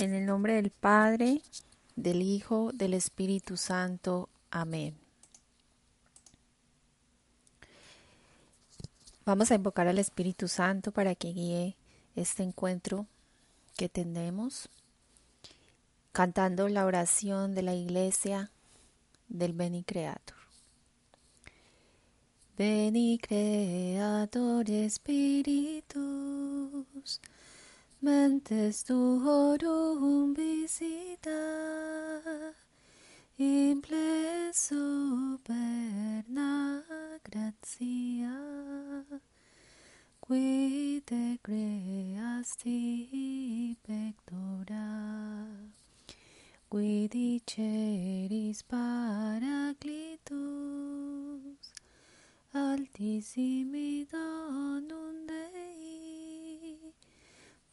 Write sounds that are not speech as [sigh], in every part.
En el nombre del Padre, del Hijo, del Espíritu Santo. Amén. Vamos a invocar al Espíritu Santo para que guíe este encuentro que tenemos, cantando la oración de la iglesia del Beni Creator. Beni Creator Espíritus mentes tuorum visita, imple superna gratia, qui te creasti pectora, qui diceris paraclitus, altissimi donum vos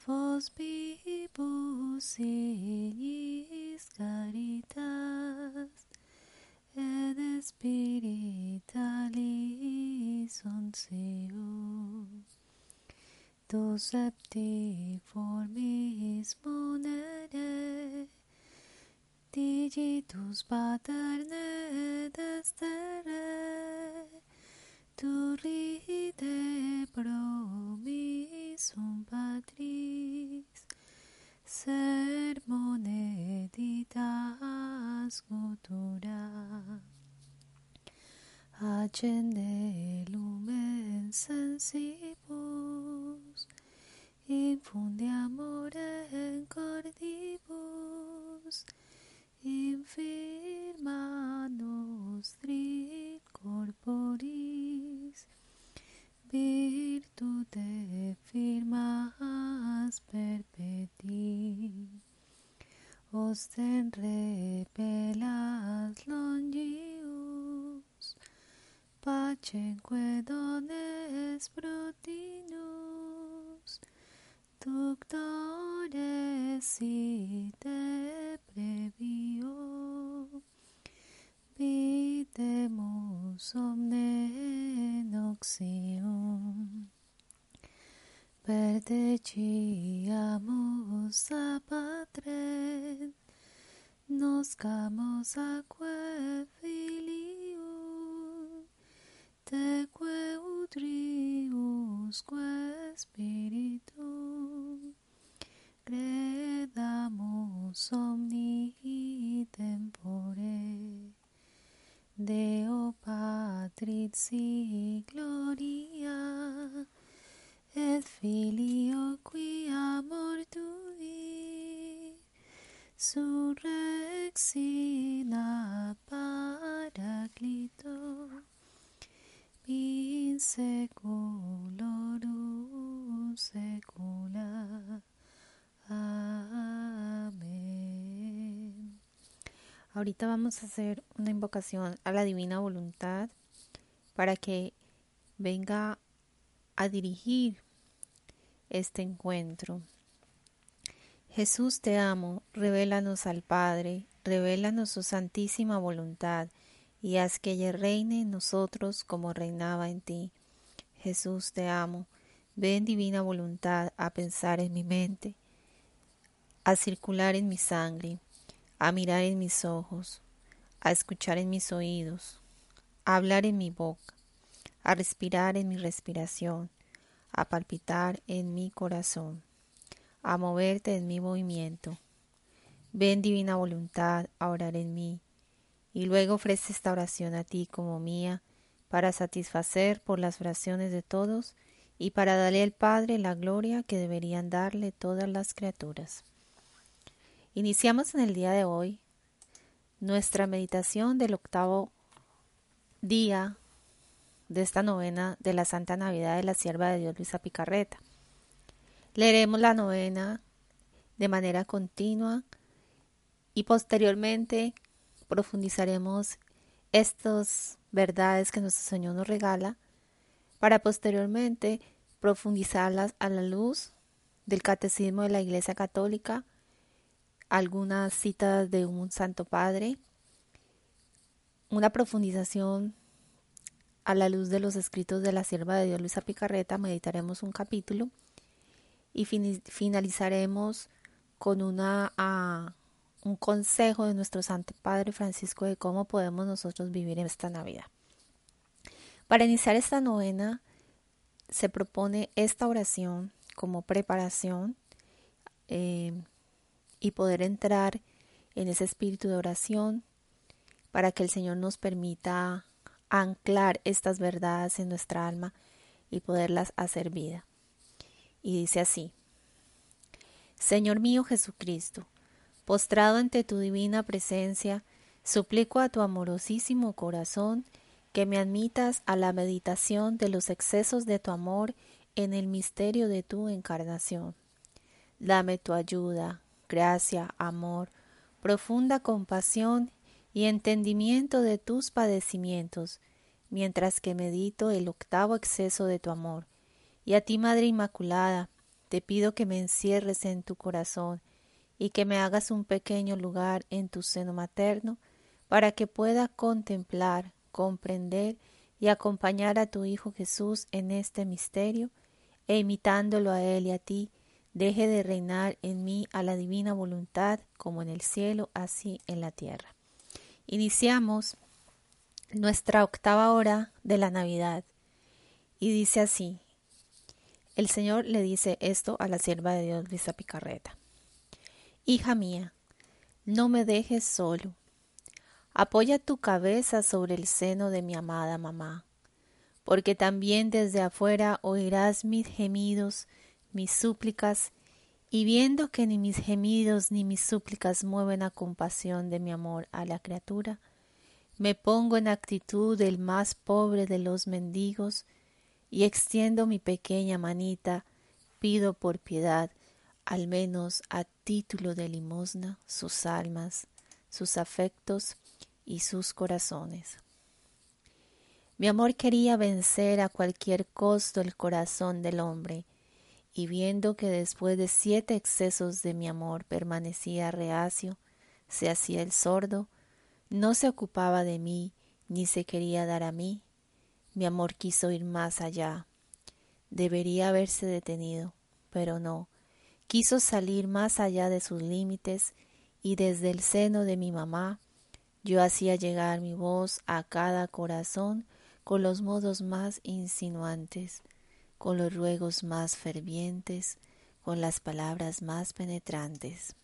vivus ignis caritas et spiritualis onseo tu septi formis monere digitus tu ride promisum patris sermone ditas cultura accende lumen sensibus. Infunde amore in cordibus infirma nostri corporis virtute firmas perpeti osten repelas longius protinus doctores si te videmus omne noxium perdeciamus a patrem noscamos aque filium teque utriusque spiritum credamus omni tempore Deo Patris gloria et Filio qui amor tui surrexina paraclito in seculorum secula. Amén. Ahorita vamos a hacer una invocación a la divina voluntad para que venga a dirigir este encuentro. Jesús te amo, revélanos al Padre, revélanos su santísima voluntad y haz que ella reine en nosotros como reinaba en ti. Jesús te amo, ven divina voluntad a pensar en mi mente, a circular en mi sangre, a mirar en mis ojos, a escuchar en mis oídos, a hablar en mi boca, a respirar en mi respiración, a palpitar en mi corazón, a moverte en mi movimiento. Ven divina voluntad a orar en mí, y luego ofrece esta oración a ti como mía, para satisfacer por las oraciones de todos y para darle al Padre la gloria que deberían darle todas las criaturas. Iniciamos en el día de hoy nuestra meditación del octavo día de esta novena de la Santa Navidad de la Sierva de Dios Luisa Picarreta. Leeremos la novena de manera continua y posteriormente profundizaremos estas verdades que nuestro Señor nos regala para posteriormente profundizarlas a la luz del Catecismo de la Iglesia Católica algunas citas de un Santo Padre, una profundización a la luz de los escritos de la sierva de Dios Luisa Picarreta, meditaremos un capítulo y finalizaremos con una, un consejo de nuestro Santo Padre Francisco de cómo podemos nosotros vivir esta Navidad. Para iniciar esta novena se propone esta oración como preparación eh, y poder entrar en ese espíritu de oración para que el Señor nos permita anclar estas verdades en nuestra alma y poderlas hacer vida. Y dice así, Señor mío Jesucristo, postrado ante tu divina presencia, suplico a tu amorosísimo corazón que me admitas a la meditación de los excesos de tu amor en el misterio de tu encarnación. Dame tu ayuda, gracia, amor, profunda compasión y entendimiento de tus padecimientos, mientras que medito el octavo exceso de tu amor. Y a ti, Madre Inmaculada, te pido que me encierres en tu corazón y que me hagas un pequeño lugar en tu seno materno para que pueda contemplar, comprender y acompañar a tu Hijo Jesús en este misterio e imitándolo a Él y a ti, deje de reinar en mí a la divina voluntad como en el cielo, así en la tierra. Iniciamos nuestra octava hora de la Navidad y dice así, el Señor le dice esto a la sierva de Dios, Luisa Picarreta. Hija mía, no me dejes solo. Apoya tu cabeza sobre el seno de mi amada mamá, porque también desde afuera oirás mis gemidos, mis súplicas, y viendo que ni mis gemidos ni mis súplicas mueven a compasión de mi amor a la criatura, me pongo en actitud del más pobre de los mendigos, y extiendo mi pequeña manita, pido por piedad, al menos a título de limosna, sus almas, sus afectos y sus corazones. Mi amor quería vencer a cualquier costo el corazón del hombre, y viendo que después de siete excesos de mi amor permanecía reacio, se hacía el sordo, no se ocupaba de mí, ni se quería dar a mí, mi amor quiso ir más allá. Debería haberse detenido, pero no. Quiso salir más allá de sus límites y desde el seno de mi mamá yo hacía llegar mi voz a cada corazón con los modos más insinuantes, con los ruegos más fervientes, con las palabras más penetrantes.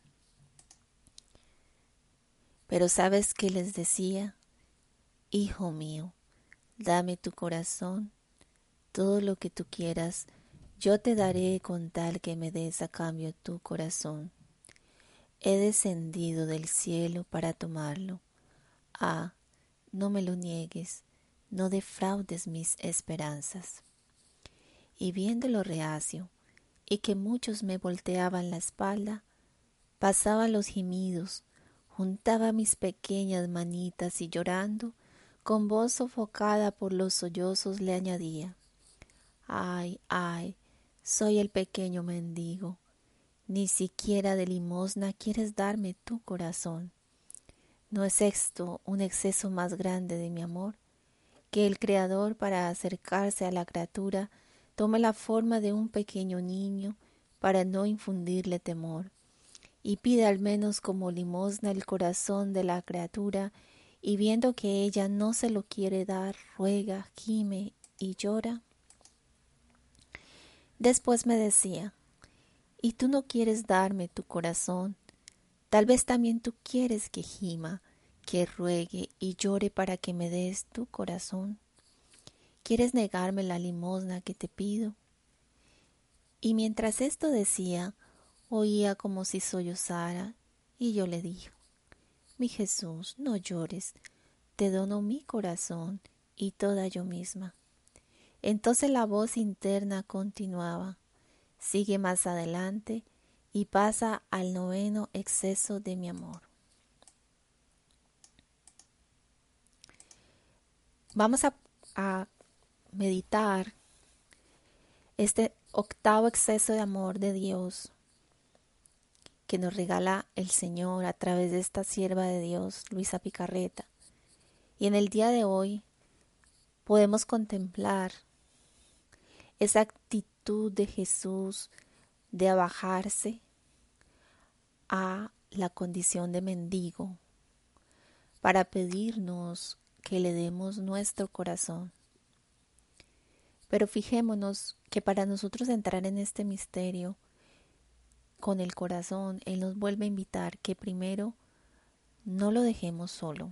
Pero ¿sabes qué les decía? Hijo mío, Dame tu corazón, todo lo que tú quieras, yo te daré con tal que me des a cambio tu corazón. He descendido del cielo para tomarlo. Ah, no me lo niegues, no defraudes mis esperanzas. Y viéndolo reacio, y que muchos me volteaban la espalda, pasaba los gemidos, juntaba mis pequeñas manitas y llorando, con voz sofocada por los sollozos le añadía Ay, ay, soy el pequeño mendigo. Ni siquiera de limosna quieres darme tu corazón. ¿No es esto un exceso más grande de mi amor? Que el Creador para acercarse a la criatura tome la forma de un pequeño niño para no infundirle temor, y pide al menos como limosna el corazón de la criatura y viendo que ella no se lo quiere dar, ruega, gime y llora. Después me decía, ¿y tú no quieres darme tu corazón? Tal vez también tú quieres que gima, que ruegue y llore para que me des tu corazón. ¿Quieres negarme la limosna que te pido? Y mientras esto decía, oía como si sollozara, y yo le dije, mi Jesús, no llores, te dono mi corazón y toda yo misma. Entonces la voz interna continuaba, sigue más adelante y pasa al noveno exceso de mi amor. Vamos a, a meditar este octavo exceso de amor de Dios que nos regala el Señor a través de esta sierva de Dios, Luisa Picarreta. Y en el día de hoy podemos contemplar esa actitud de Jesús de abajarse a la condición de mendigo para pedirnos que le demos nuestro corazón. Pero fijémonos que para nosotros entrar en este misterio con el corazón, Él nos vuelve a invitar que primero no lo dejemos solo.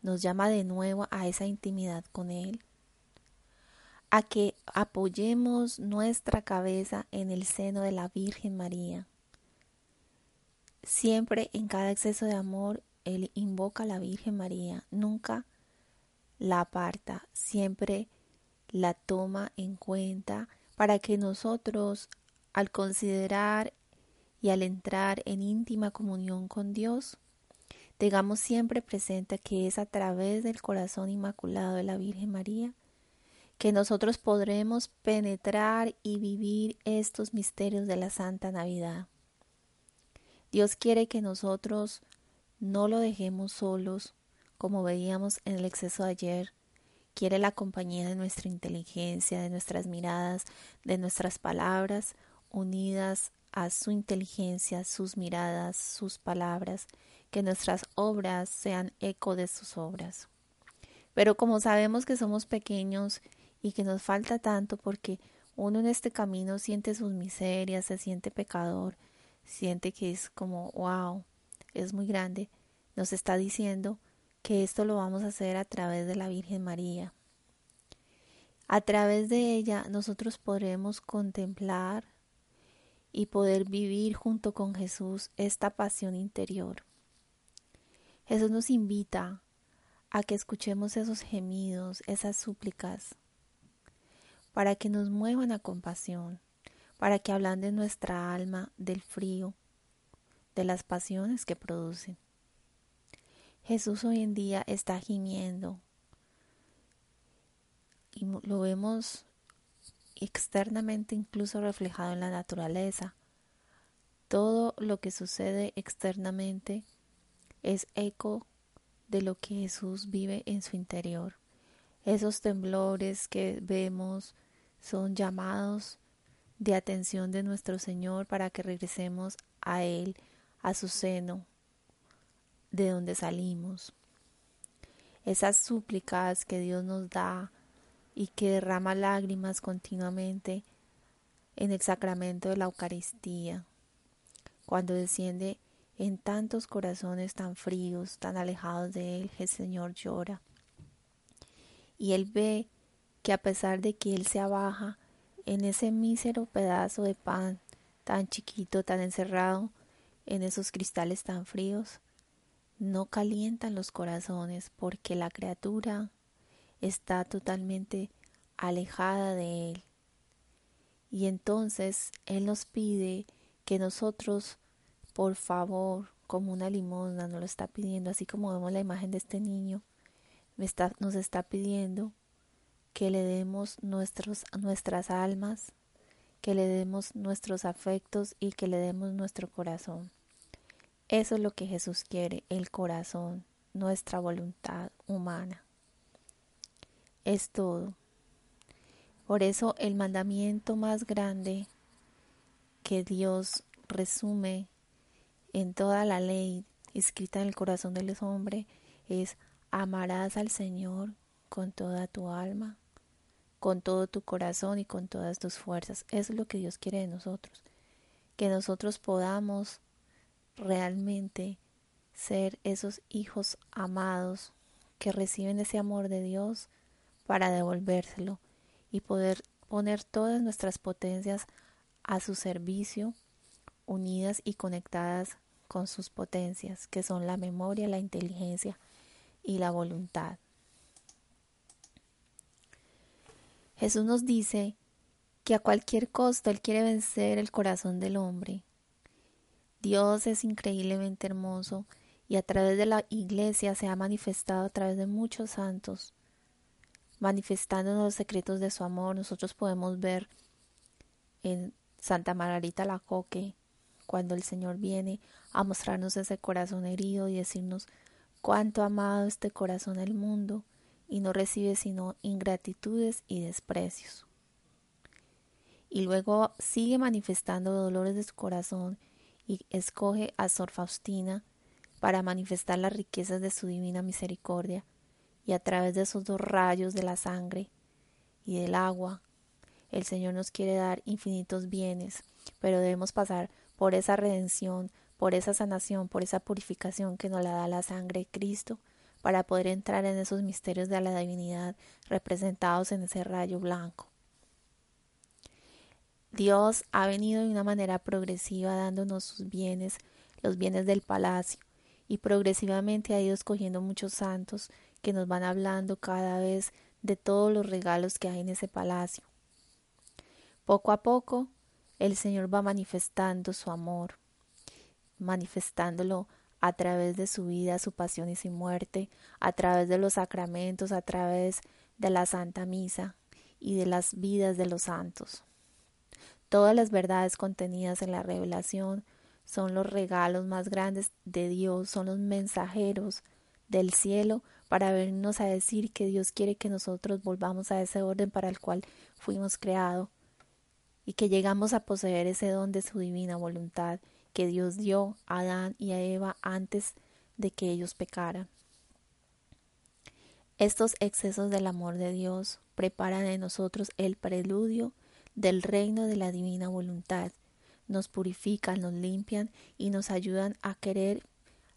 Nos llama de nuevo a esa intimidad con Él, a que apoyemos nuestra cabeza en el seno de la Virgen María. Siempre en cada exceso de amor, Él invoca a la Virgen María, nunca la aparta, siempre la toma en cuenta para que nosotros, al considerar y al entrar en íntima comunión con Dios, tengamos siempre presente que es a través del corazón inmaculado de la Virgen María que nosotros podremos penetrar y vivir estos misterios de la Santa Navidad. Dios quiere que nosotros no lo dejemos solos, como veíamos en el exceso de ayer, quiere la compañía de nuestra inteligencia, de nuestras miradas, de nuestras palabras, unidas a su inteligencia, sus miradas, sus palabras, que nuestras obras sean eco de sus obras. Pero como sabemos que somos pequeños y que nos falta tanto porque uno en este camino siente sus miserias, se siente pecador, siente que es como, wow, es muy grande, nos está diciendo que esto lo vamos a hacer a través de la Virgen María. A través de ella nosotros podremos contemplar y poder vivir junto con Jesús esta pasión interior. Jesús nos invita a que escuchemos esos gemidos, esas súplicas, para que nos muevan a compasión, para que hablan de nuestra alma del frío, de las pasiones que producen. Jesús hoy en día está gimiendo y lo vemos externamente incluso reflejado en la naturaleza. Todo lo que sucede externamente es eco de lo que Jesús vive en su interior. Esos temblores que vemos son llamados de atención de nuestro Señor para que regresemos a Él, a su seno, de donde salimos. Esas súplicas que Dios nos da y que derrama lágrimas continuamente en el sacramento de la Eucaristía, cuando desciende en tantos corazones tan fríos, tan alejados de Él, el Señor llora. Y Él ve que a pesar de que Él se abaja en ese mísero pedazo de pan tan chiquito, tan encerrado en esos cristales tan fríos, no calientan los corazones porque la criatura está totalmente alejada de Él. Y entonces Él nos pide que nosotros, por favor, como una limosna, nos lo está pidiendo, así como vemos la imagen de este niño, nos está pidiendo que le demos nuestros, nuestras almas, que le demos nuestros afectos y que le demos nuestro corazón. Eso es lo que Jesús quiere, el corazón, nuestra voluntad humana. Es todo. Por eso el mandamiento más grande que Dios resume en toda la ley escrita en el corazón del hombre es amarás al Señor con toda tu alma, con todo tu corazón y con todas tus fuerzas. Eso es lo que Dios quiere de nosotros. Que nosotros podamos realmente ser esos hijos amados que reciben ese amor de Dios para devolvérselo y poder poner todas nuestras potencias a su servicio, unidas y conectadas con sus potencias, que son la memoria, la inteligencia y la voluntad. Jesús nos dice que a cualquier costo Él quiere vencer el corazón del hombre Dios es increíblemente hermoso y a través de la iglesia se ha manifestado a través de muchos santos, manifestándonos los secretos de su amor. Nosotros podemos ver en Santa Margarita la Coque cuando el Señor viene a mostrarnos ese corazón herido y decirnos cuánto ha amado este corazón el mundo y no recibe sino ingratitudes y desprecios. Y luego sigue manifestando dolores de su corazón y escoge a Sor Faustina para manifestar las riquezas de su divina misericordia, y a través de esos dos rayos de la sangre y del agua, el Señor nos quiere dar infinitos bienes, pero debemos pasar por esa redención, por esa sanación, por esa purificación que nos la da la sangre de Cristo, para poder entrar en esos misterios de la divinidad representados en ese rayo blanco. Dios ha venido de una manera progresiva dándonos sus bienes, los bienes del palacio, y progresivamente ha ido escogiendo muchos santos que nos van hablando cada vez de todos los regalos que hay en ese palacio. Poco a poco, el Señor va manifestando su amor, manifestándolo a través de su vida, su pasión y su muerte, a través de los sacramentos, a través de la Santa Misa y de las vidas de los santos. Todas las verdades contenidas en la revelación son los regalos más grandes de Dios, son los mensajeros del cielo para vernos a decir que Dios quiere que nosotros volvamos a ese orden para el cual fuimos creados y que llegamos a poseer ese don de su divina voluntad que Dios dio a Adán y a Eva antes de que ellos pecaran. Estos excesos del amor de Dios preparan en nosotros el preludio del reino de la divina voluntad, nos purifican, nos limpian y nos ayudan a querer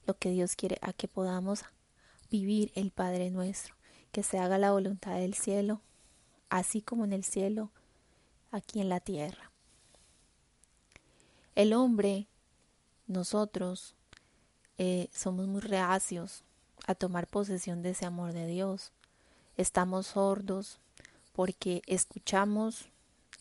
lo que Dios quiere, a que podamos vivir el Padre nuestro, que se haga la voluntad del cielo, así como en el cielo, aquí en la tierra. El hombre, nosotros, eh, somos muy reacios a tomar posesión de ese amor de Dios. Estamos sordos porque escuchamos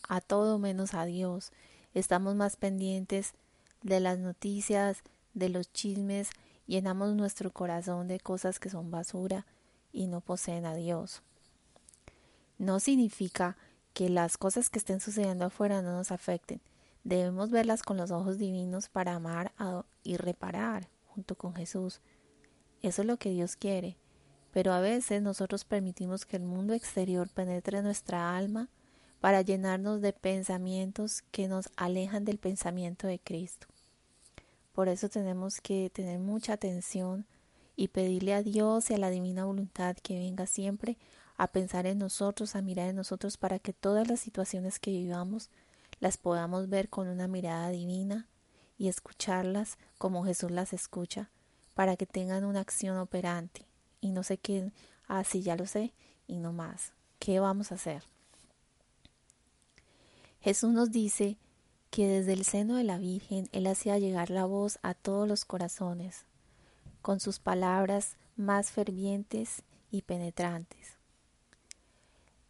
a todo menos a Dios. Estamos más pendientes de las noticias, de los chismes, llenamos nuestro corazón de cosas que son basura y no poseen a Dios. No significa que las cosas que estén sucediendo afuera no nos afecten. Debemos verlas con los ojos divinos para amar y reparar junto con Jesús. Eso es lo que Dios quiere. Pero a veces nosotros permitimos que el mundo exterior penetre nuestra alma para llenarnos de pensamientos que nos alejan del pensamiento de Cristo. Por eso tenemos que tener mucha atención y pedirle a Dios y a la divina voluntad que venga siempre a pensar en nosotros, a mirar en nosotros para que todas las situaciones que vivamos las podamos ver con una mirada divina y escucharlas como Jesús las escucha, para que tengan una acción operante y no se queden, ah, sí, ya lo sé, y no más. ¿Qué vamos a hacer? Jesús nos dice que desde el seno de la Virgen Él hacía llegar la voz a todos los corazones, con sus palabras más fervientes y penetrantes.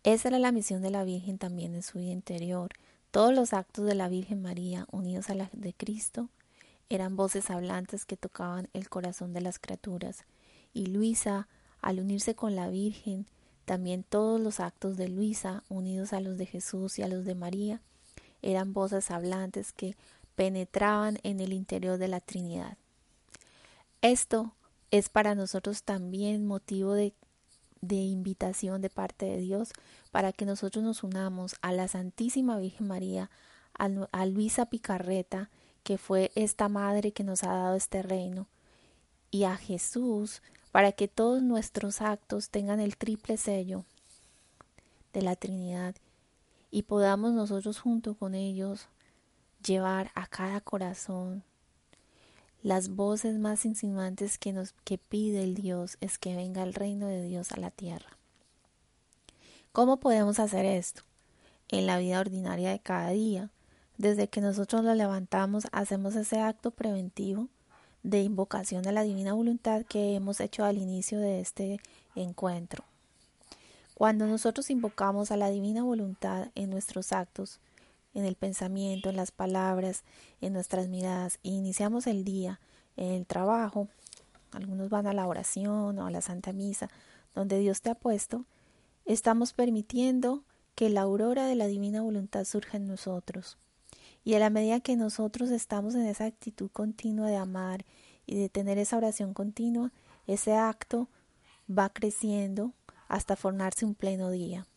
Esa era la misión de la Virgen también en su vida interior. Todos los actos de la Virgen María, unidos a la de Cristo, eran voces hablantes que tocaban el corazón de las criaturas. Y Luisa, al unirse con la Virgen, también todos los actos de Luisa, unidos a los de Jesús y a los de María, eran voces hablantes que penetraban en el interior de la Trinidad. Esto es para nosotros también motivo de, de, invitación de parte de Dios para que nosotros nos unamos a la Santísima Virgen María, a, a Luisa Picarreta, que fue esta madre que nos ha dado este reino, y a Jesús para que todos nuestros actos tengan el triple sello de la Trinidad y podamos nosotros junto con ellos llevar a cada corazón las voces más insinuantes que nos que pide el Dios es que venga el reino de Dios a la tierra. ¿Cómo podemos hacer esto? En la vida ordinaria de cada día. Desde que nosotros lo levantamos, hacemos ese acto preventivo de invocación a la divina voluntad que hemos hecho al inicio de este encuentro. Cuando nosotros invocamos a la divina voluntad en nuestros actos, en el pensamiento, en las palabras, en nuestras miradas, e iniciamos el día en el trabajo, algunos van a la oración o a la Santa Misa, donde Dios te ha puesto, estamos permitiendo que la aurora de la divina voluntad surja en nosotros. Y a la medida que nosotros estamos en esa actitud continua de amar y de tener esa oración continua, ese acto va creciendo hasta formarse un pleno día.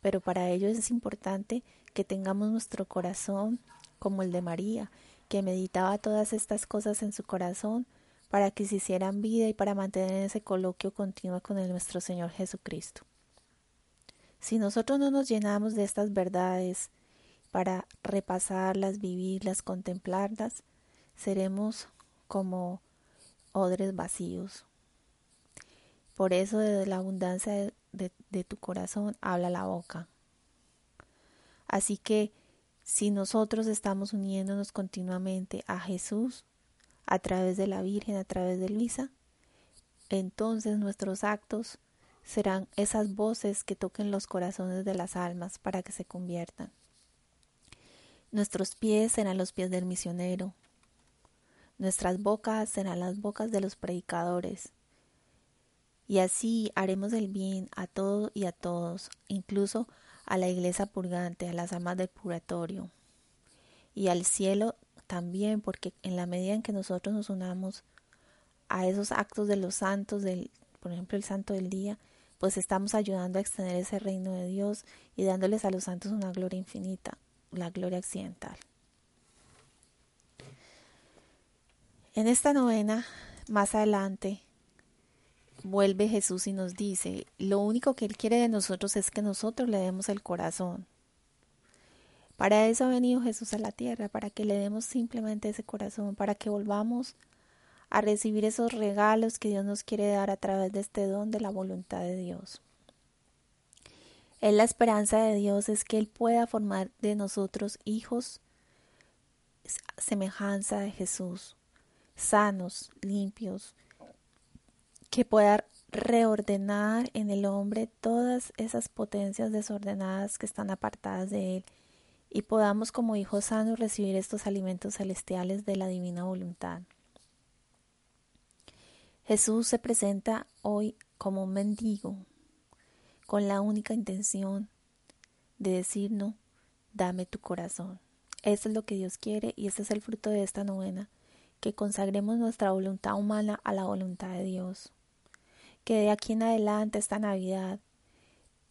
Pero para ello es importante que tengamos nuestro corazón como el de María que meditaba todas estas cosas en su corazón para que se hicieran vida y para mantener ese coloquio continuo con el nuestro Señor Jesucristo. Si nosotros no nos llenamos de estas verdades para repasarlas, vivirlas, contemplarlas, seremos como odres vacíos. Por eso de la abundancia de, de, tu corazón habla la boca. Así que si nosotros estamos uniéndonos continuamente a Jesús a través de la Virgen, a través de Luisa, entonces nuestros actos serán esas voces que toquen los corazones de las almas para que se conviertan. Nuestros pies serán los pies del misionero, nuestras bocas serán las bocas de los predicadores, y así haremos el bien a todo y a todos, incluso a la iglesia purgante, a las almas del purgatorio, y al cielo también, porque en la medida en que nosotros nos unamos a esos actos de los santos, del, por ejemplo el santo del día, pues estamos ayudando a extender ese reino de Dios y dándoles a los santos una gloria infinita, la gloria occidental. En esta novena, más adelante, vuelve Jesús y nos dice, lo único que Él quiere de nosotros es que nosotros le demos el corazón. Para eso ha venido Jesús a la tierra, para que le demos simplemente ese corazón, para que volvamos a recibir esos regalos que Dios nos quiere dar a través de este don de la voluntad de Dios. Es la esperanza de Dios es que Él pueda formar de nosotros hijos semejanza de Jesús, sanos, limpios, que pueda reordenar en el hombre todas esas potencias desordenadas que están apartadas de Él y podamos como hijos sanos recibir estos alimentos celestiales de la divina voluntad. Jesús se presenta hoy como un mendigo, con la única intención de decirnos, dame tu corazón. Eso es lo que Dios quiere y ese es el fruto de esta novena, que consagremos nuestra voluntad humana a la voluntad de Dios. Que de aquí en adelante, esta Navidad,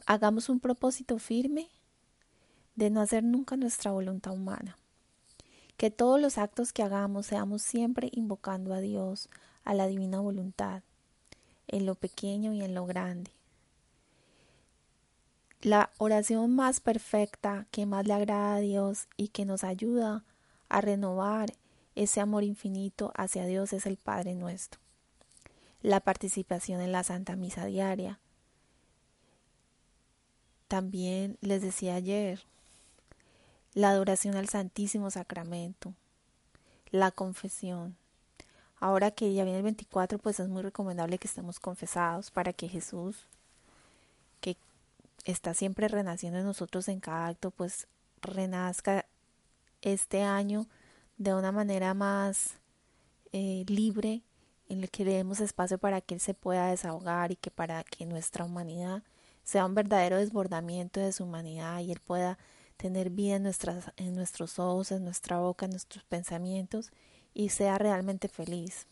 hagamos un propósito firme de no hacer nunca nuestra voluntad humana. Que todos los actos que hagamos seamos siempre invocando a Dios, a la divina voluntad, en lo pequeño y en lo grande. La oración más perfecta que más le agrada a Dios y que nos ayuda a renovar ese amor infinito hacia Dios es el Padre nuestro. La participación en la Santa Misa diaria. También les decía ayer, la adoración al Santísimo Sacramento, la confesión, Ahora que ya viene el 24, pues es muy recomendable que estemos confesados para que Jesús, está siempre renaciendo en nosotros en cada acto, pues renazca este año de una manera más eh, libre, en el que demos espacio para que Él se pueda desahogar y que para que nuestra humanidad sea un verdadero desbordamiento de su humanidad y Él pueda tener vida en, nuestras, en nuestros ojos, en nuestra boca, en nuestros pensamientos y sea realmente feliz.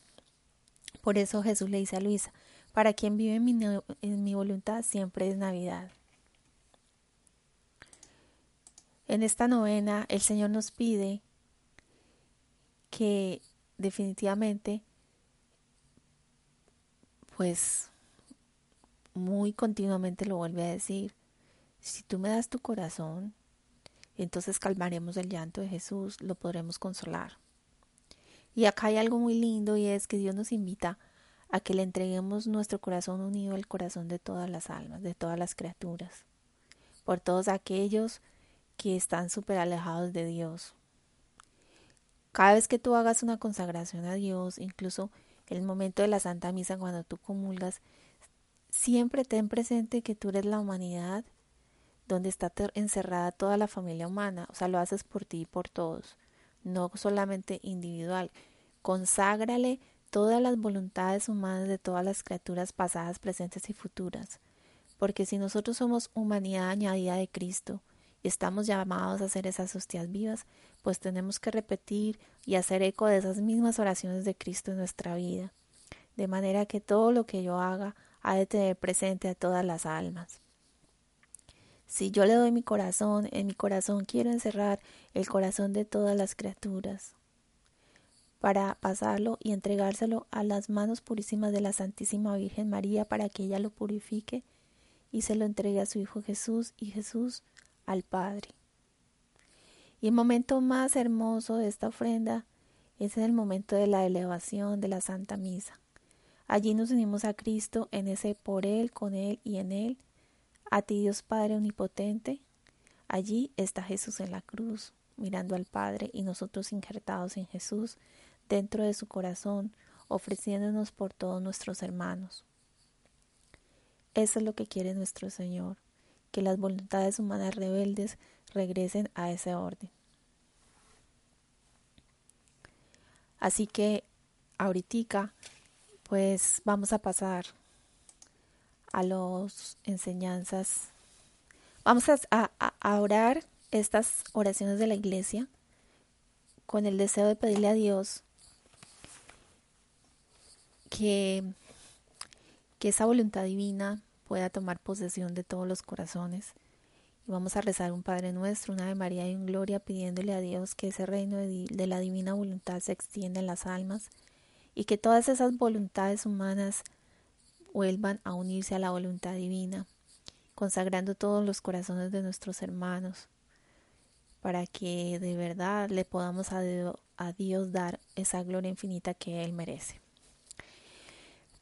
Por eso Jesús le dice a Luisa, para quien vive en mi, en mi voluntad siempre es Navidad. En esta novena el Señor nos pide que definitivamente, pues muy continuamente lo vuelve a decir, si tú me das tu corazón, entonces calmaremos el llanto de Jesús, lo podremos consolar. Y acá hay algo muy lindo y es que Dios nos invita a que le entreguemos nuestro corazón unido al corazón de todas las almas, de todas las criaturas, por todos aquellos que están súper alejados de Dios. Cada vez que tú hagas una consagración a Dios, incluso el momento de la Santa Misa cuando tú comulgas, siempre ten presente que tú eres la humanidad donde está encerrada toda la familia humana, o sea, lo haces por ti y por todos no solamente individual. Conságrale todas las voluntades humanas de todas las criaturas pasadas, presentes y futuras. Porque si nosotros somos humanidad añadida de Cristo y estamos llamados a hacer esas hostias vivas, pues tenemos que repetir y hacer eco de esas mismas oraciones de Cristo en nuestra vida. De manera que todo lo que yo haga ha de tener presente a todas las almas. Si yo le doy mi corazón, en mi corazón quiero encerrar el corazón de todas las criaturas. para pasarlo y entregárselo a las manos purísimas de la Santísima Virgen María para que ella lo purifique y se lo entregue a su Hijo Jesús y Jesús al Padre. Y el momento más hermoso de esta ofrenda es en el momento de la elevación de la Santa Misa. Allí nos unimos a Cristo en ese por Él, con Él y en Él. A ti Dios Padre Omnipotente. Allí está Jesús en la cruz, mirando al Padre y nosotros injertados en Jesús, dentro de su corazón, ofreciéndonos por todos nuestros hermanos. Eso es lo que quiere nuestro Señor, que las voluntades humanas rebeldes regresen a ese orden. Así que ahorita pues vamos a pasar a las enseñanzas. Vamos a, a, orar estas oraciones de la iglesia con el deseo de pedirle a Dios que, que esa voluntad divina pueda tomar posesión de todos los corazones. Y vamos a rezar un Padre Nuestro, una Ave María y un Gloria, pidiéndole a Dios que ese reino de, de la divina voluntad se extienda en las almas y que todas esas voluntades humanas vuelvan a unirse a la voluntad divina, consagrando todos los corazones de nuestros hermanos, para que de verdad le podamos a, Dios dar esa gloria infinita que Él merece.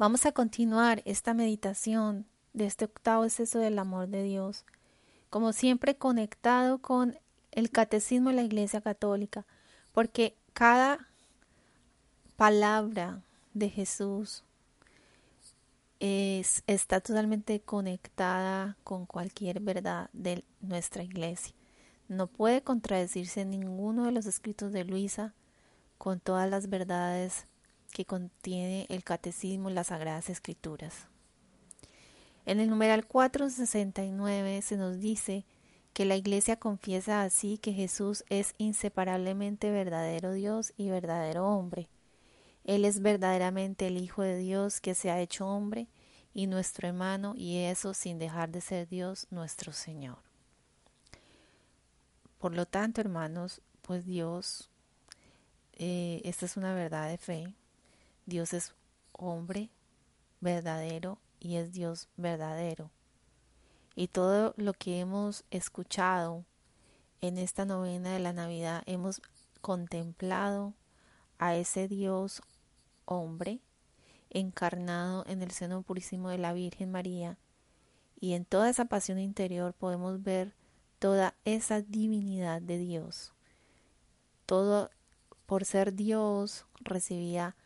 Vamos a continuar esta meditación de este octavo exceso del amor de Dios, como siempre conectado con el catecismo de la Iglesia Católica, porque cada palabra de Jesús, es, está totalmente conectada con cualquier verdad de nuestra iglesia. No puede contradecirse ninguno de los escritos de Luisa con todas las verdades que contiene el catecismo y las sagradas escrituras. En el numeral 469 se nos dice que la Iglesia confiesa así que Jesús es inseparablemente verdadero Dios y verdadero hombre, él es verdaderamente el Hijo de Dios que se ha hecho hombre y nuestro hermano, y eso sin dejar de ser Dios nuestro Señor. Por lo tanto, hermanos, pues Dios, eh, esta es una verdad de fe. Dios es hombre verdadero y es Dios verdadero. Y todo lo que hemos escuchado en esta novena de la Navidad, hemos contemplado a ese Dios hombre encarnado en el seno purísimo de la Virgen María y en toda esa pasión interior podemos ver toda esa divinidad de Dios. Todo por ser Dios recibía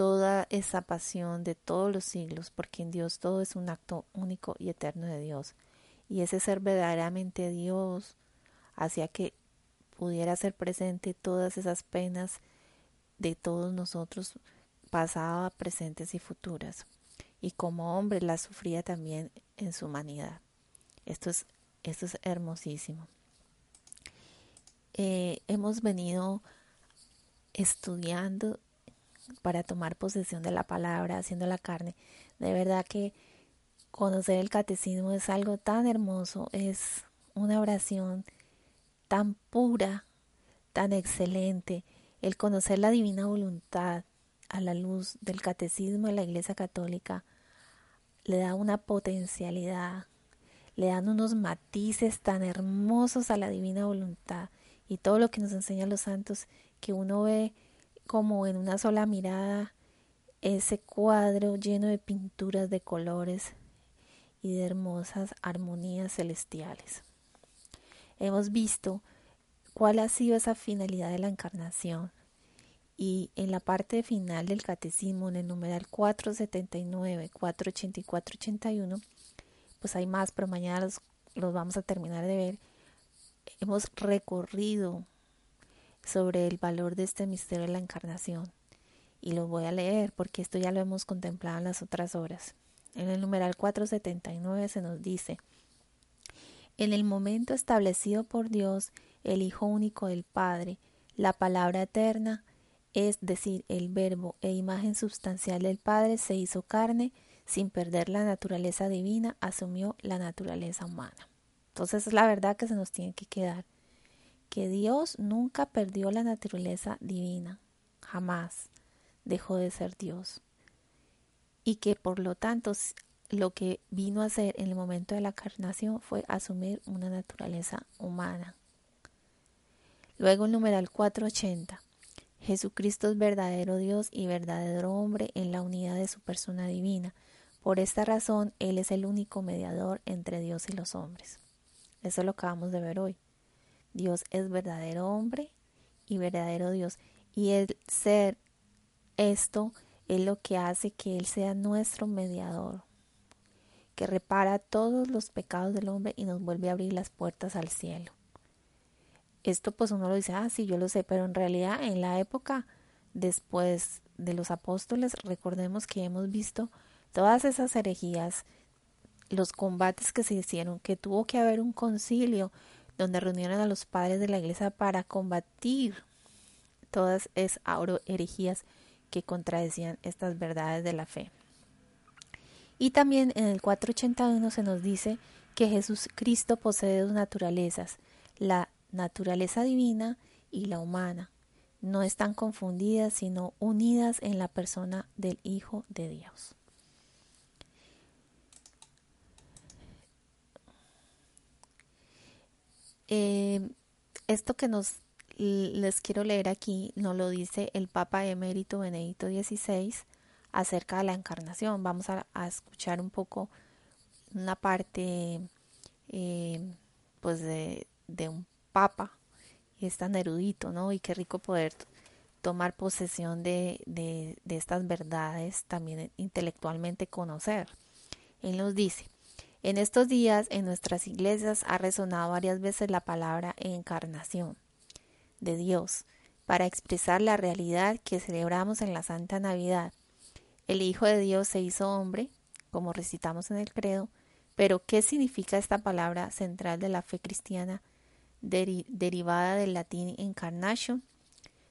toda esa pasión de todos los siglos, porque en Dios todo es un acto único y eterno de Dios. Y ese ser verdaderamente Dios hacía que pudiera ser presente todas esas penas de todos nosotros, pasada, presentes y futuras. Y como hombre las sufría también en su humanidad. Esto es, esto es hermosísimo. Eh, hemos venido estudiando para tomar posesión de la palabra, haciendo la carne. De verdad que conocer el catecismo es algo tan hermoso, es una oración tan pura, tan excelente el conocer la divina voluntad a la luz del catecismo de la Iglesia Católica le da una potencialidad, le dan unos matices tan hermosos a la divina voluntad y todo lo que nos enseñan los santos que uno ve como en una sola mirada ese cuadro lleno de pinturas de colores y de hermosas armonías celestiales. Hemos visto cuál ha sido esa finalidad de la encarnación y en la parte final del catecismo, en el numeral 479, 484, 81, pues hay más, pero mañana los, los vamos a terminar de ver. Hemos recorrido sobre el valor de este misterio de la encarnación y los voy a leer porque esto ya lo hemos contemplado en las otras horas. En el numeral 479 se nos dice, en el momento establecido por Dios, el Hijo único del Padre, la palabra eterna, es decir, el verbo e imagen substancial del Padre se hizo carne, sin perder la naturaleza divina, asumió la naturaleza humana. Entonces es la verdad que se nos tiene que quedar, que Dios nunca perdió la naturaleza divina, jamás dejó de ser Dios. Y que por lo tanto lo que vino a hacer en el momento de la encarnación fue asumir una naturaleza humana. Luego el numeral 480. Jesucristo es verdadero Dios y verdadero hombre en la unidad de su persona divina. Por esta razón, Él es el único mediador entre Dios y los hombres. Eso es lo acabamos de ver hoy. Dios es verdadero hombre y verdadero Dios. Y el ser esto es lo que hace que Él sea nuestro mediador, que repara todos los pecados del hombre y nos vuelve a abrir las puertas al cielo. Esto pues uno lo dice, ah, sí, yo lo sé, pero en realidad en la época después de los apóstoles, recordemos que hemos visto todas esas herejías, los combates que se hicieron, que tuvo que haber un concilio donde reunieron a los padres de la iglesia para combatir todas esas herejías que contradecían estas verdades de la fe. Y también en el 481 se nos dice que Jesús Cristo posee dos naturalezas, la naturaleza divina y la humana. No están confundidas, sino unidas en la persona del Hijo de Dios. Eh, esto que nos les quiero leer aquí, nos lo dice el Papa emérito Benedicto XVI acerca de la encarnación. Vamos a, escuchar un poco una parte eh, pues de, un papa y es tan erudito, ¿no? Y qué rico poder tomar posesión de, de, de estas verdades, también intelectualmente conocer. Él nos dice, en estos días en nuestras iglesias ha resonado varias veces la palabra encarnación de Dios para expresar la realidad que celebramos en la Santa Navidad. El Hijo de Dios se hizo hombre, como recitamos en el credo, pero ¿qué significa esta palabra central de la fe cristiana derivada del latín encarnation?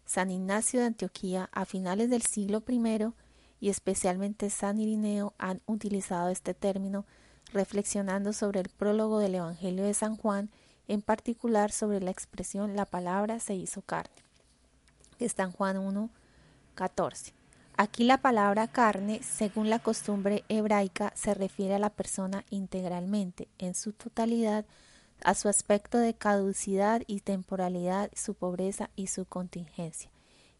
San Ignacio de Antioquía a finales del siglo I y especialmente San Irineo han utilizado este término reflexionando sobre el prólogo del Evangelio de San Juan en particular sobre la expresión la palabra se hizo carne, que Juan 1, 14. Aquí la palabra carne, según la costumbre hebraica, se refiere a la persona integralmente, en su totalidad, a su aspecto de caducidad y temporalidad, su pobreza y su contingencia.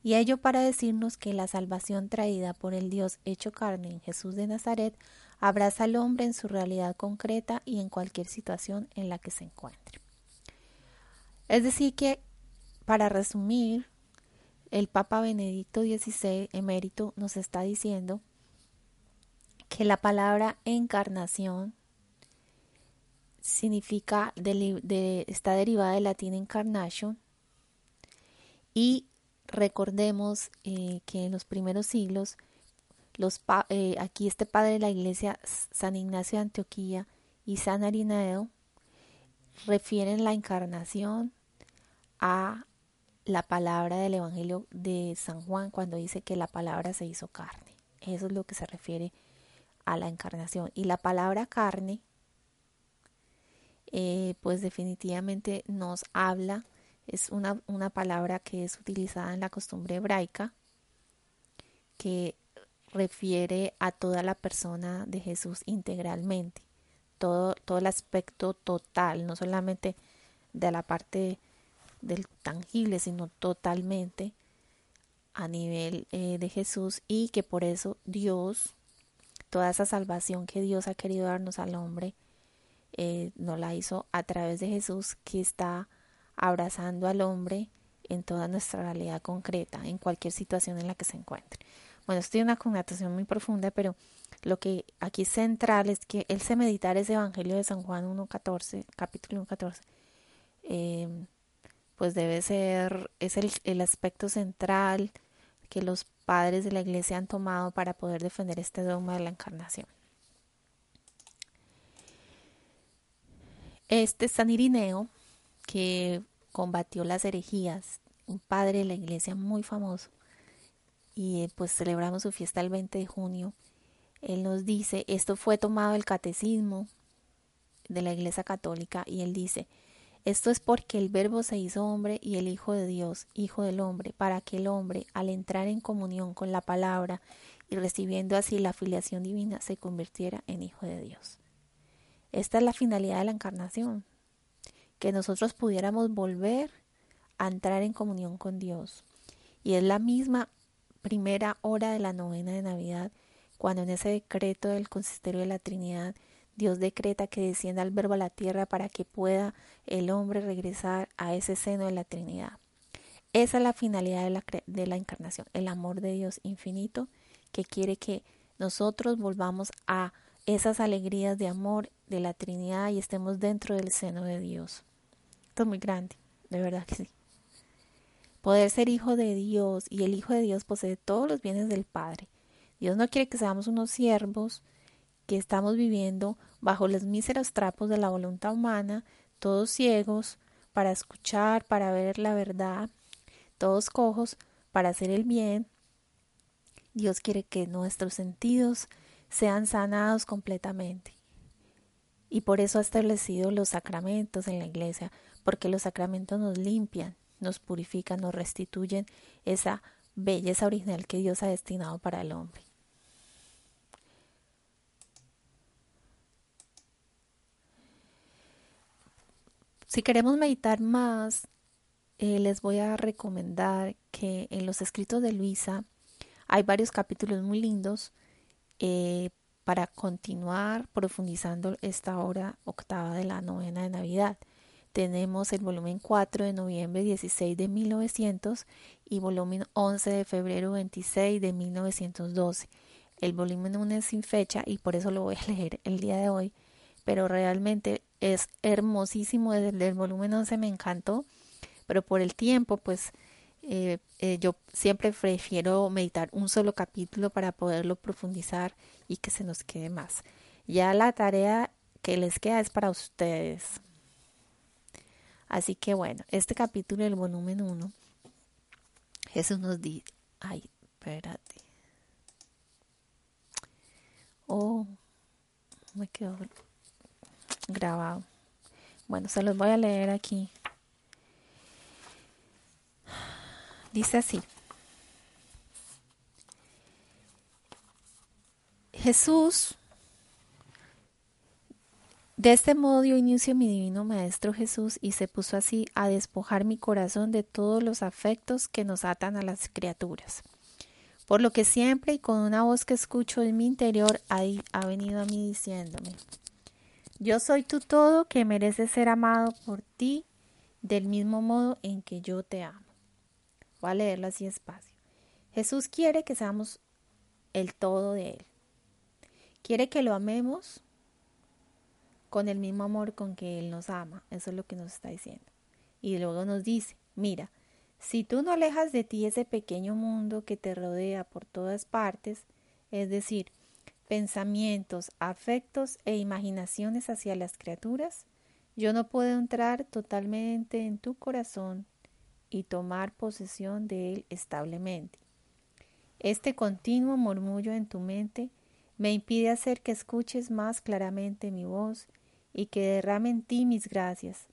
Y ello para decirnos que la salvación traída por el Dios hecho carne en Jesús de Nazaret abraza al hombre en su realidad concreta y en cualquier situación en la que se encuentre. Es decir, que para resumir, el Papa Benedicto XVI, emérito, nos está diciendo que la palabra encarnación significa, está derivada del latín encarnation y recordemos eh, que en los primeros siglos, los eh, aquí este padre de la iglesia, San Ignacio de Antioquía y San Arineo, refieren la encarnación a la palabra del Evangelio de San Juan cuando dice que la palabra se hizo carne. Eso es lo que se refiere a la encarnación. Y la palabra carne, eh, pues definitivamente nos habla, es una, una palabra que es utilizada en la costumbre hebraica, que refiere a toda la persona de Jesús integralmente, todo, todo el aspecto total, no solamente de la parte del tangible, sino totalmente a nivel eh, de Jesús y que por eso Dios, toda esa salvación que Dios ha querido darnos al hombre, eh, nos la hizo a través de Jesús que está abrazando al hombre en toda nuestra realidad concreta, en cualquier situación en la que se encuentre. Bueno, esto tiene una connotación muy profunda, pero lo que aquí es central es que él se meditar ese Evangelio de San Juan 1.14, capítulo 1.14, eh, pues debe ser, es el, el aspecto central que los padres de la iglesia han tomado para poder defender este dogma de la encarnación. Este San Irineo, que combatió las herejías, un padre de la iglesia muy famoso, y pues celebramos su fiesta el 20 de junio, él nos dice, esto fue tomado del catecismo de la iglesia católica, y él dice, esto es porque el Verbo se hizo hombre y el Hijo de Dios, Hijo del hombre, para que el hombre, al entrar en comunión con la palabra y recibiendo así la filiación divina, se convirtiera en Hijo de Dios. Esta es la finalidad de la encarnación, que nosotros pudiéramos volver a entrar en comunión con Dios. Y es la misma primera hora de la novena de Navidad, cuando en ese decreto del consistorio de la Trinidad Dios decreta que descienda el Verbo a la tierra para que pueda el hombre regresar a ese seno de la Trinidad. Esa es la finalidad de la, de la encarnación, el amor de Dios infinito que quiere que nosotros volvamos a esas alegrías de amor de la Trinidad y estemos dentro del seno de Dios. Esto es muy grande, de verdad que sí. Poder ser hijo de Dios y el Hijo de Dios posee todos los bienes del Padre. Dios no quiere que seamos unos siervos que estamos viviendo bajo los míseros trapos de la voluntad humana, todos ciegos para escuchar, para ver la verdad, todos cojos para hacer el bien. Dios quiere que nuestros sentidos sean sanados completamente. Y por eso ha establecido los sacramentos en la iglesia, porque los sacramentos nos limpian, nos purifican, nos restituyen esa belleza original que Dios ha destinado para el hombre. Si queremos meditar más, eh, les voy a recomendar que en los escritos de Luisa hay varios capítulos muy lindos eh, para continuar profundizando esta hora octava de la novena de Navidad. Tenemos el volumen 4 de noviembre 16 de 1900 y volumen 11 de febrero 26 de 1912. El volumen 1 es sin fecha y por eso lo voy a [laughs] leer el día de hoy, pero realmente es hermosísimo, desde el volumen 11 me encantó, pero por el tiempo, pues eh, eh, yo siempre prefiero meditar un solo capítulo para poderlo profundizar y que se nos quede más. Ya la tarea que les queda es para ustedes. Así que bueno, este capítulo del volumen 1, Jesús nos dice, ay, espérate. Oh, me quedo grabado. Bueno, se los voy a leer aquí. Dice así. Jesús, de este modo dio inicio mi divino Maestro Jesús y se puso así a despojar mi corazón de todos los afectos que nos atan a las criaturas. Por lo que siempre y con una voz que escucho en mi interior ha, ha venido a mí diciéndome, yo soy tu todo que merece ser amado por ti del mismo modo en que yo te amo. Voy a leerlo así despacio. Jesús quiere que seamos el todo de Él. Quiere que lo amemos con el mismo amor con que Él nos ama. Eso es lo que nos está diciendo. Y luego nos dice, mira, si tú no alejas de ti ese pequeño mundo que te rodea por todas partes, es decir, pensamientos, afectos e imaginaciones hacia las criaturas, yo no puedo entrar totalmente en tu corazón y tomar posesión de él establemente. Este continuo murmullo en tu mente me impide hacer que escuches más claramente mi voz y que derrame en ti mis gracias.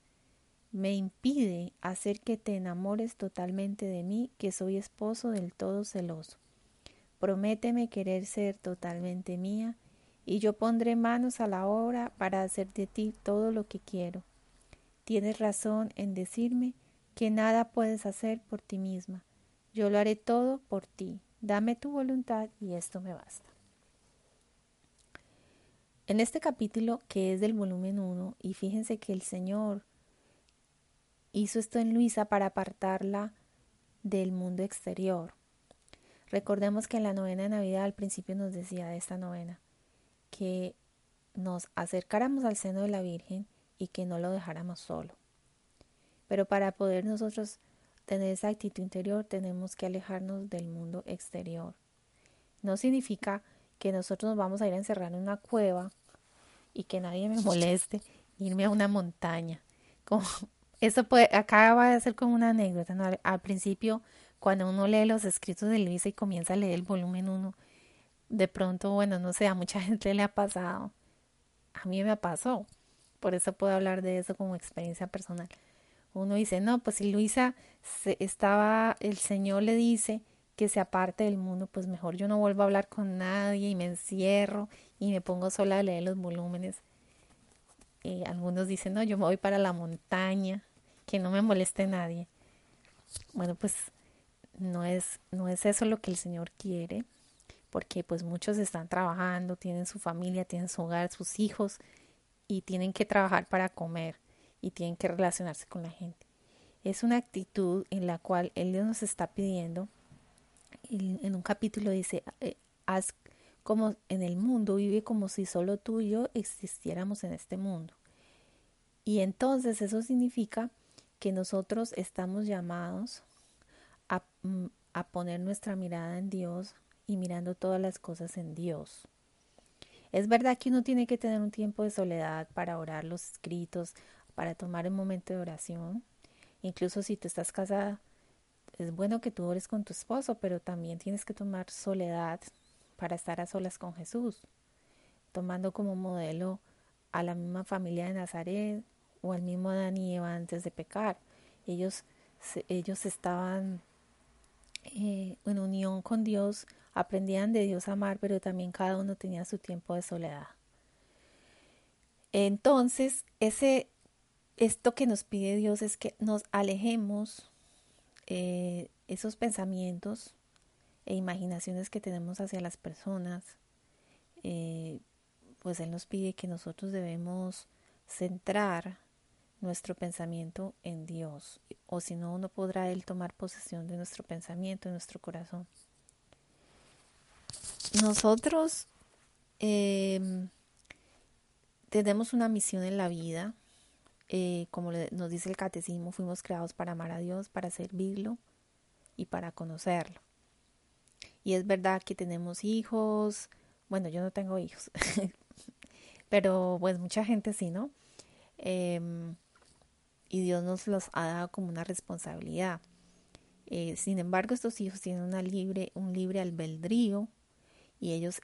Me impide hacer que te enamores totalmente de mí, que soy esposo del todo celoso. Prométeme querer ser totalmente mía, y yo pondré manos a la obra para hacer de ti todo lo que quiero. Tienes razón en decirme que nada puedes hacer por ti misma. Yo lo haré todo por ti. Dame tu voluntad y esto me basta. En este capítulo, que es del volumen 1, y fíjense que el Señor hizo esto en Luisa para apartarla del mundo exterior. Recordemos que en la novena de Navidad al principio nos decía de esta novena que nos acercáramos al seno de la Virgen y que no lo dejáramos solo. Pero para poder nosotros tener esa actitud interior tenemos que alejarnos del mundo exterior. No significa que nosotros nos vamos a ir a encerrar en una cueva y que nadie me [laughs] moleste, irme a una montaña. Como, eso puede, acá va a ser como una anécdota. Al principio, cuando uno lee los escritos de Luisa y comienza a leer el volumen 1, de pronto, bueno, no sé, a mucha [laughs] gente le ha pasado. A mí me pasó. Por eso puedo hablar de eso como experiencia personal. Uno dice, no, pues si Luisa se estaba, el Señor le dice que se aparte del mundo, pues mejor yo no vuelvo a hablar con nadie y me encierro y me pongo sola a leer los volúmenes. Y algunos dicen, no, yo me voy para la montaña, que no me moleste nadie. Bueno, pues no es, no es eso lo que el Señor quiere, porque pues muchos están trabajando, tienen su familia, tienen su hogar, sus hijos, y tienen que trabajar para comer y tienen que relacionarse con la gente. Es una actitud en la cual Él nos está pidiendo. En un capítulo dice, eh, haz como en el mundo, vive como si solo tú y yo existiéramos en este mundo. Y entonces eso significa que nosotros estamos llamados a, mm, a poner nuestra mirada en Dios y mirando todas las cosas en Dios. Es verdad que uno tiene que tener un tiempo de soledad para orar los escritos, para tomar un momento de oración. Incluso si tú estás casada, es bueno que tú ores con tu esposo, pero también tienes que tomar soledad para estar a solas con Jesús, tomando como modelo a la misma familia de Nazaret o al mismo Adán y Eva antes de pecar. Ellos, ellos estaban eh, en unión con Dios aprendían de Dios a amar, pero también cada uno tenía su tiempo de soledad. Entonces, ese, esto que nos pide Dios es que nos alejemos eh, esos pensamientos e imaginaciones que tenemos hacia las personas. Eh, pues Él nos pide que nosotros debemos centrar nuestro pensamiento en Dios, o si no, no podrá Él tomar posesión de nuestro pensamiento, de nuestro corazón. Nosotros em, tenemos una misión en la vida, eh, como nos dice el catecismo, fuimos creados para amar a Dios, para servirlo y para conocerlo. Y es verdad que tenemos hijos, bueno, yo no tengo hijos, [laughs] pero pues mucha gente sí, ¿no? Em, y Dios nos los ha dado como una responsabilidad. Eh, sin embargo, estos hijos tienen una libre, un libre albedrío y ellos,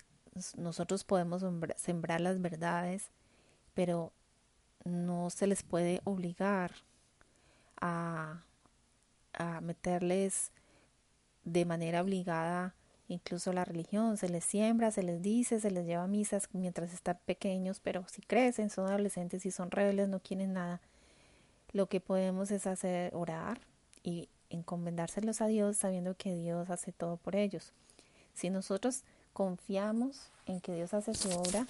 nosotros podemos sembrar las verdades, pero no se les puede obligar a, a meterles de manera obligada incluso la religión, se les siembra, se les dice, se les lleva misas mientras están pequeños, pero si crecen, son adolescentes y son rebeldes, no quieren nada, lo que podemos es hacer orar y encomendárselos a Dios sabiendo que Dios hace todo por ellos. Si nosotros confiamos en que Dios hace su obra,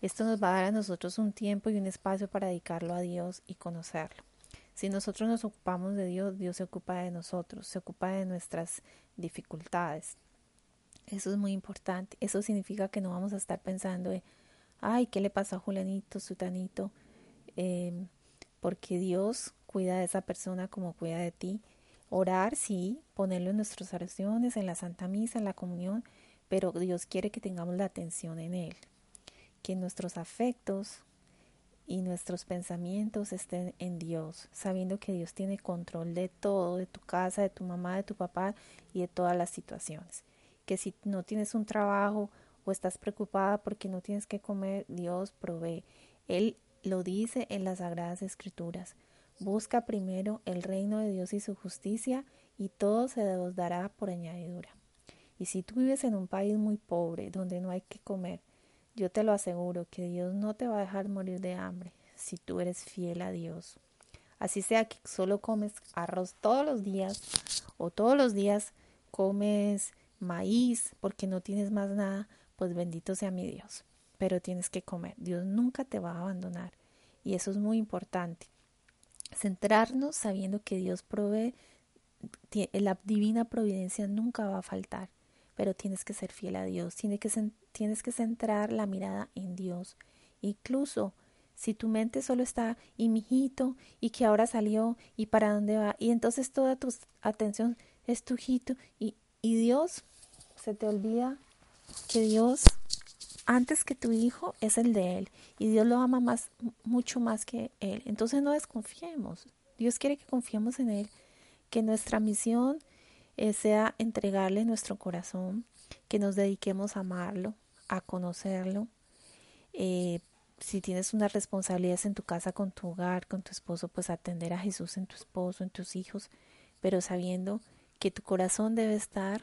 esto nos va a dar a nosotros un tiempo y un espacio para dedicarlo a Dios y conocerlo. Si nosotros nos ocupamos de Dios, Dios se ocupa de nosotros, se ocupa de nuestras dificultades. Eso es muy importante. Eso significa que no vamos a estar pensando en, ay, ¿qué le pasó a Julianito, Sutanito? Eh, porque Dios cuida de esa persona como cuida de ti. Orar, sí, ponerlo en nuestras oraciones, en la Santa Misa, en la comunión, pero Dios quiere que tengamos la atención en Él, que nuestros afectos y nuestros pensamientos estén en Dios, sabiendo que Dios tiene control de todo, de tu casa, de tu mamá, de tu papá y de todas las situaciones. Que si no tienes un trabajo o estás preocupada porque no tienes que comer, Dios provee. Él lo dice en las Sagradas Escrituras. Busca primero el reino de Dios y su justicia y todo se os dará por añadidura. Y si tú vives en un país muy pobre, donde no hay que comer, yo te lo aseguro que Dios no te va a dejar morir de hambre si tú eres fiel a Dios. Así sea que solo comes arroz todos los días o todos los días comes maíz porque no tienes más nada, pues bendito sea mi Dios. Pero tienes que comer. Dios nunca te va a abandonar. Y eso es muy importante. Centrarnos sabiendo que Dios provee, la divina providencia nunca va a faltar. Pero tienes que ser fiel a Dios. Tienes que, tienes que centrar la mirada en Dios. Incluso si tu mente solo está, y mijito, y que ahora salió, y para dónde va, y entonces toda tu atención es tu hijito, y, y Dios se te olvida que Dios, antes que tu hijo, es el de él, y Dios lo ama más, mucho más que él. Entonces no desconfiemos. Dios quiere que confiemos en él, que nuestra misión eh, sea entregarle nuestro corazón, que nos dediquemos a amarlo, a conocerlo, eh, si tienes unas responsabilidades en tu casa, con tu hogar, con tu esposo, pues atender a Jesús en tu esposo, en tus hijos, pero sabiendo que tu corazón debe estar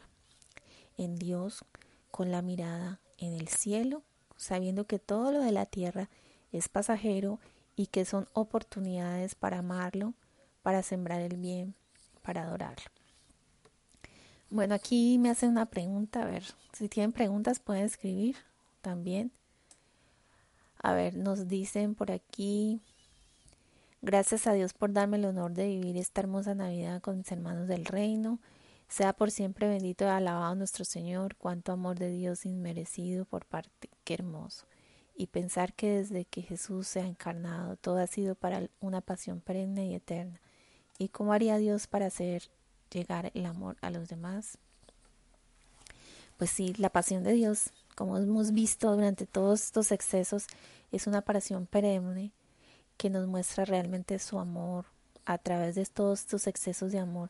en Dios con la mirada en el cielo, sabiendo que todo lo de la tierra es pasajero y que son oportunidades para amarlo, para sembrar el bien, para adorarlo. Bueno, aquí me hacen una pregunta, a ver, si tienen preguntas pueden escribir también. A ver, nos dicen por aquí, gracias a Dios por darme el honor de vivir esta hermosa Navidad con mis hermanos del reino. Sea por siempre bendito y alabado nuestro Señor, cuánto amor de Dios inmerecido por parte, qué hermoso. Y pensar que desde que Jesús se ha encarnado, todo ha sido para una pasión perenne y eterna. ¿Y cómo haría Dios para hacer llegar el amor a los demás? Pues sí, la pasión de Dios, como hemos visto durante todos estos excesos, es una aparición perenne que nos muestra realmente su amor a través de todos estos excesos de amor.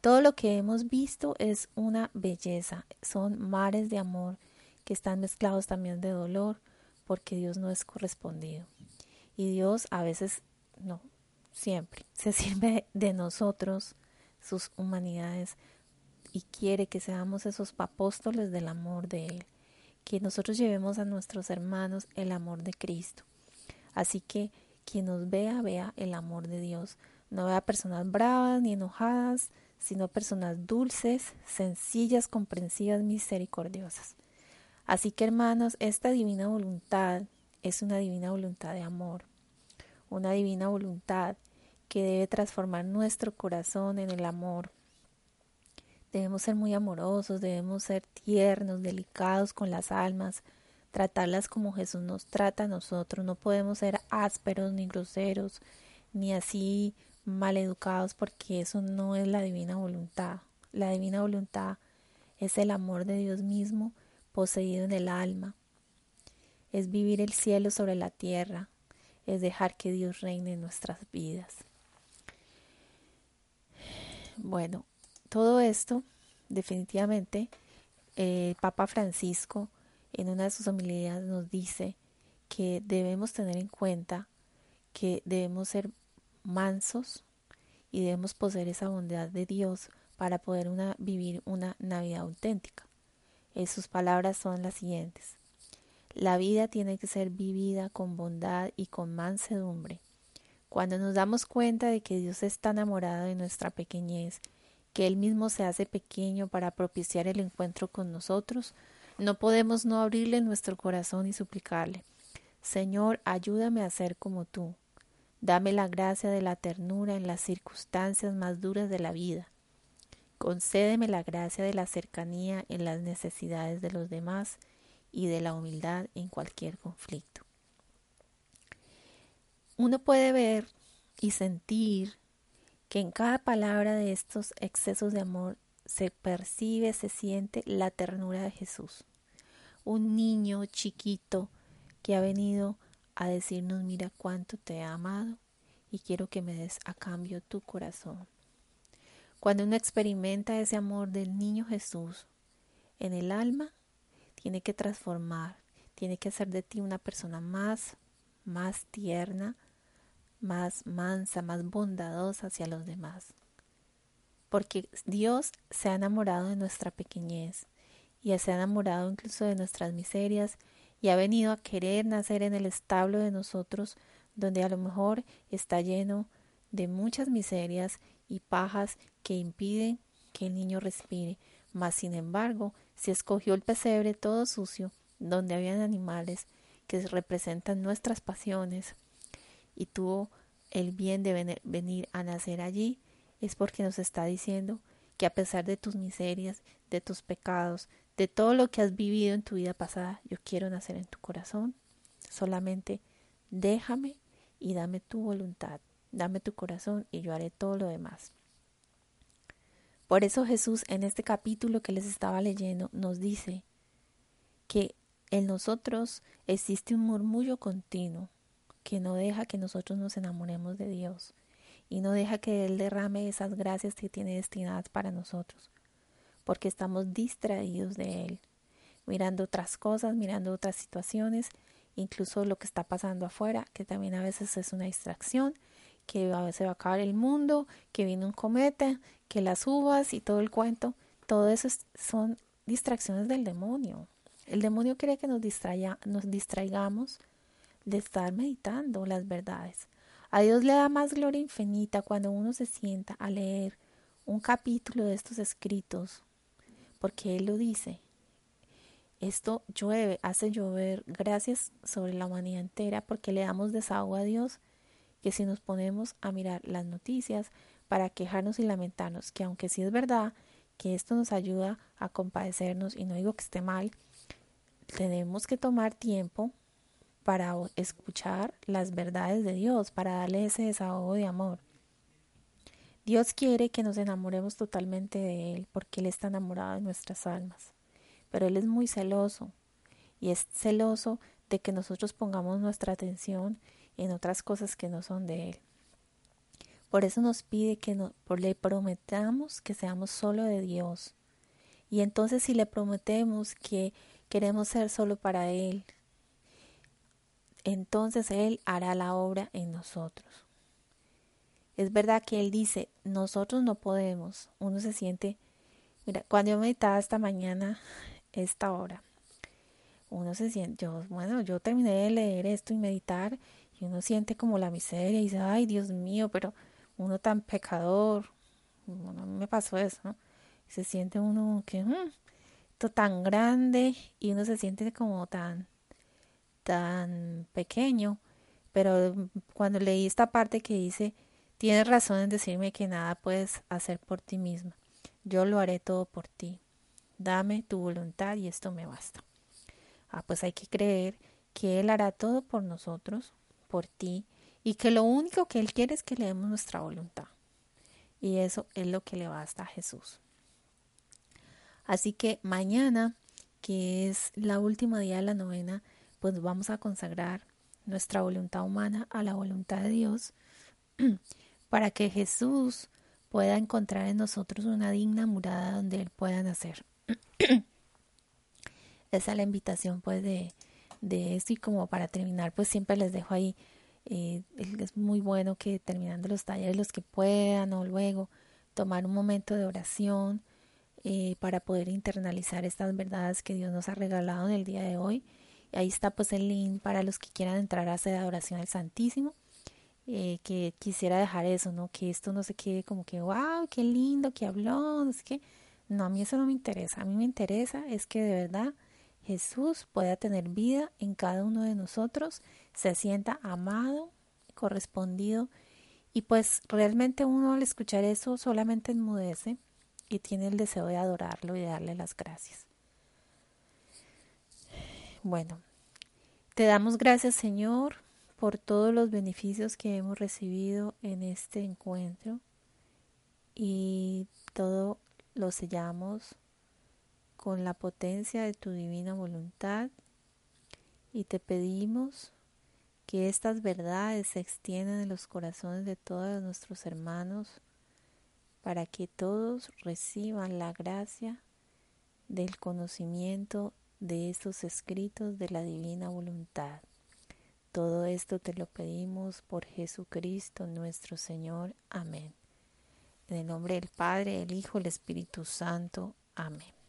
Todo lo que hemos visto es una belleza, son mares de amor que están mezclados también de dolor porque Dios no es correspondido. Y Dios a veces, no, siempre, se [laughs] sirve de nosotros, sus humanidades, y quiere que seamos esos apóstoles del amor de Él que nosotros llevemos a nuestros hermanos el amor de Cristo. Así que quien nos vea, vea el amor de Dios. No vea personas bravas ni enojadas, sino personas dulces, sencillas, comprensivas, misericordiosas. Así que hermanos, esta divina voluntad es una divina voluntad de amor, una divina voluntad que debe transformar nuestro corazón en el amor Debemos ser muy amorosos, debemos ser tiernos, delicados con las almas, tratarlas como Jesús nos trata a nosotros. No podemos ser ásperos ni groseros, ni así maleducados, porque eso no es la divina voluntad. La divina voluntad es el amor de Dios mismo poseído en el alma. Es vivir el cielo sobre la tierra, es dejar que Dios reine en nuestras vidas. Bueno, todo esto, definitivamente, el Papa Francisco en una de sus homilías nos dice que debemos tener en cuenta que debemos ser mansos y debemos poseer esa bondad de Dios para poder vivir una Navidad auténtica. Eh, sus palabras son las siguientes. La vida tiene que ser vivida con bondad y con mansedumbre. Cuando nos damos cuenta de que Dios está enamorado de nuestra pequeñez que Él mismo se hace pequeño para propiciar el encuentro con nosotros, no podemos no abrirle nuestro corazón y suplicarle, Señor, ayúdame a ser como tú. Dame la gracia de la ternura en las circunstancias más duras de la vida. Concédeme la gracia de la cercanía en las necesidades de los demás y de la humildad en cualquier conflicto. Uno puede ver y sentir que en cada palabra de estos excesos de amor se percibe, se siente la ternura de Jesús. Un niño chiquito que ha venido a decirnos, mira cuánto te he amado y quiero que me des a cambio tu corazón. Cuando uno experimenta ese amor del niño Jesús en el alma, tiene que transformar, tiene que hacer de ti una persona más, más tierna, más mansa, más bondadosa hacia los demás. Porque Dios se ha enamorado de nuestra pequeñez y se ha enamorado incluso de nuestras miserias y ha venido a querer nacer en el establo de nosotros donde a lo mejor está lleno de muchas miserias y pajas que impiden que el niño respire, Mas, sin embargo, si escogió el pesebre todo sucio, donde habían animales que representan nuestras pasiones, y tuvo el bien de venir a nacer allí, es porque nos está diciendo que a pesar de tus miserias, de tus pecados, de todo lo que has vivido en tu vida pasada, yo quiero nacer en tu corazón. Solamente déjame y dame tu voluntad, dame tu corazón y yo haré todo lo demás. Por eso Jesús en este capítulo que les estaba leyendo nos dice que en nosotros existe un murmullo continuo que no deja que nosotros nos enamoremos de Dios y no deja que Él derrame esas gracias que tiene destinadas para nosotros, porque estamos distraídos de Él, mirando otras cosas, mirando otras situaciones, incluso lo que está pasando afuera, que también a veces es una distracción, que a veces va a acabar el mundo, que viene un cometa, que las uvas y todo el cuento, todo eso son distracciones del demonio. El demonio quiere que nos, distraiga, nos distraigamos de estar meditando las verdades. A Dios le da más gloria infinita cuando uno se sienta a leer un capítulo de estos escritos, porque Él lo dice. Esto llueve, hace llover gracias sobre la humanidad entera porque le damos desahogo a Dios que si nos ponemos a mirar las noticias para quejarnos y lamentarnos, que aunque sí es verdad que esto nos ayuda a compadecernos y no digo que esté mal, tenemos que tomar tiempo para escuchar las verdades de Dios, para darle ese desahogo de amor. Dios quiere que nos enamoremos totalmente de Él porque Él está enamorado de nuestras almas pero Él es muy celoso y es celoso de que nosotros pongamos nuestra atención en otras cosas que no son de Él. Por eso nos pide que no, le prometamos que seamos solo de Dios. Y entonces si le prometemos que queremos ser solo para Él, entonces Él hará la obra en nosotros. Es verdad que Él dice, nosotros no podemos. Uno se siente, mira, cuando yo meditaba esta mañana, esta hora. Uno se siente, yo, bueno, yo terminé de leer esto y meditar y uno siente como la miseria y dice, ay Dios mío, pero uno tan pecador, bueno, a mí me pasó eso, ¿no? Se siente uno que, mm, tan grande y uno se siente como tan, tan pequeño, pero cuando leí esta parte que dice, tienes razón en decirme que nada puedes hacer por ti misma, yo lo haré todo por ti dame tu voluntad y esto me basta. Ah, pues hay que creer que Él hará todo por nosotros, por ti, y que lo único que Él quiere es que le demos nuestra voluntad. Y eso es lo que le basta a Jesús. Así que mañana, que es la última día de la novena, pues vamos a consagrar nuestra voluntad humana a la voluntad de Dios [clears throat] para que Jesús pueda encontrar en nosotros una digna murada donde Él pueda nacer. [clears throat] Esa es la invitación pues de, esto y como para terminar pues siempre les dejo ahí eh, es muy bueno que terminando los talleres los que puedan o luego tomar un momento de oración eh, para poder internalizar estas verdades que Dios nos ha regalado en el día de hoy. Ahí está pues el link para los que quieran entrar a hacer adoración al Santísimo. Eh, que quisiera dejar eso, ¿no? Que esto no se quede como que, wow, qué lindo que habló, no sé. No, a mí eso no me interesa. A mí me interesa es que de verdad Jesús pueda tener vida en cada uno de nosotros, se sienta amado, correspondido y pues realmente uno al escuchar eso solamente enmudece y tiene el deseo de adorarlo y de darle las gracias. Bueno, te damos gracias Señor por todos los beneficios que hemos recibido en este encuentro y todo lo sellamos con la potencia de tu divina voluntad y te pedimos que estas verdades se extiendan en los corazones de todos nuestros hermanos para que todos reciban la gracia del conocimiento de estos escritos de la divina voluntad. Todo esto te lo pedimos por Jesucristo nuestro Señor. Amén. En el nombre del Padre, el Hijo, el Espíritu Santo. Amén.